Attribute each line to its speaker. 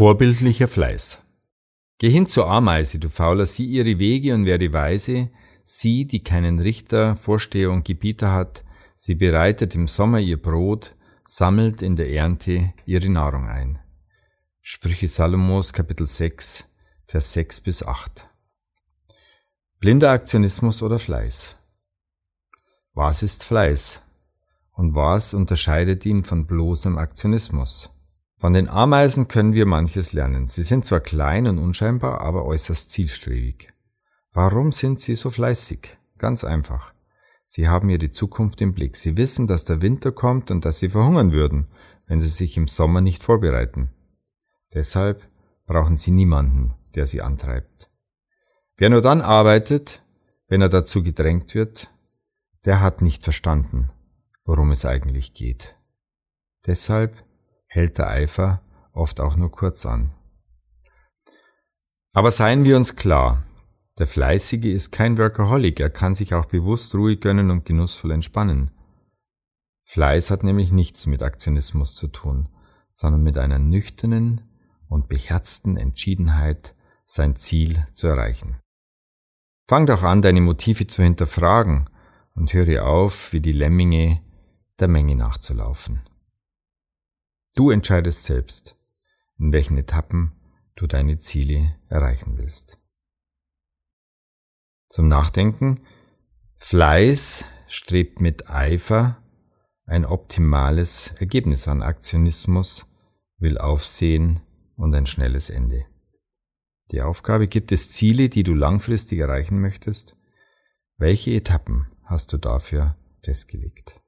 Speaker 1: Vorbildlicher Fleiß. Geh hin zur Ameise, du Fauler, sieh ihre Wege und werde weise, sie, die keinen Richter, Vorsteher und Gebieter hat, sie bereitet im Sommer ihr Brot, sammelt in der Ernte ihre Nahrung ein. Sprüche Salomos Kapitel 6, Vers 6 bis 8. Blinder Aktionismus oder Fleiß? Was ist Fleiß? Und was unterscheidet ihn von bloßem Aktionismus? Von den Ameisen können wir manches lernen. Sie sind zwar klein und unscheinbar, aber äußerst zielstrebig. Warum sind sie so fleißig? Ganz einfach. Sie haben ihre Zukunft im Blick. Sie wissen, dass der Winter kommt und dass sie verhungern würden, wenn sie sich im Sommer nicht vorbereiten. Deshalb brauchen sie niemanden, der sie antreibt. Wer nur dann arbeitet, wenn er dazu gedrängt wird, der hat nicht verstanden, worum es eigentlich geht. Deshalb hält der Eifer oft auch nur kurz an. Aber seien wir uns klar, der Fleißige ist kein Workaholic, er kann sich auch bewusst ruhig gönnen und genussvoll entspannen. Fleiß hat nämlich nichts mit Aktionismus zu tun, sondern mit einer nüchternen und beherzten Entschiedenheit, sein Ziel zu erreichen. Fang doch an, deine Motive zu hinterfragen und höre auf, wie die Lemminge der Menge nachzulaufen. Du entscheidest selbst, in welchen Etappen du deine Ziele erreichen willst. Zum Nachdenken. Fleiß strebt mit Eifer ein optimales Ergebnis an. Aktionismus will Aufsehen und ein schnelles Ende. Die Aufgabe gibt es Ziele, die du langfristig erreichen möchtest. Welche Etappen hast du dafür festgelegt?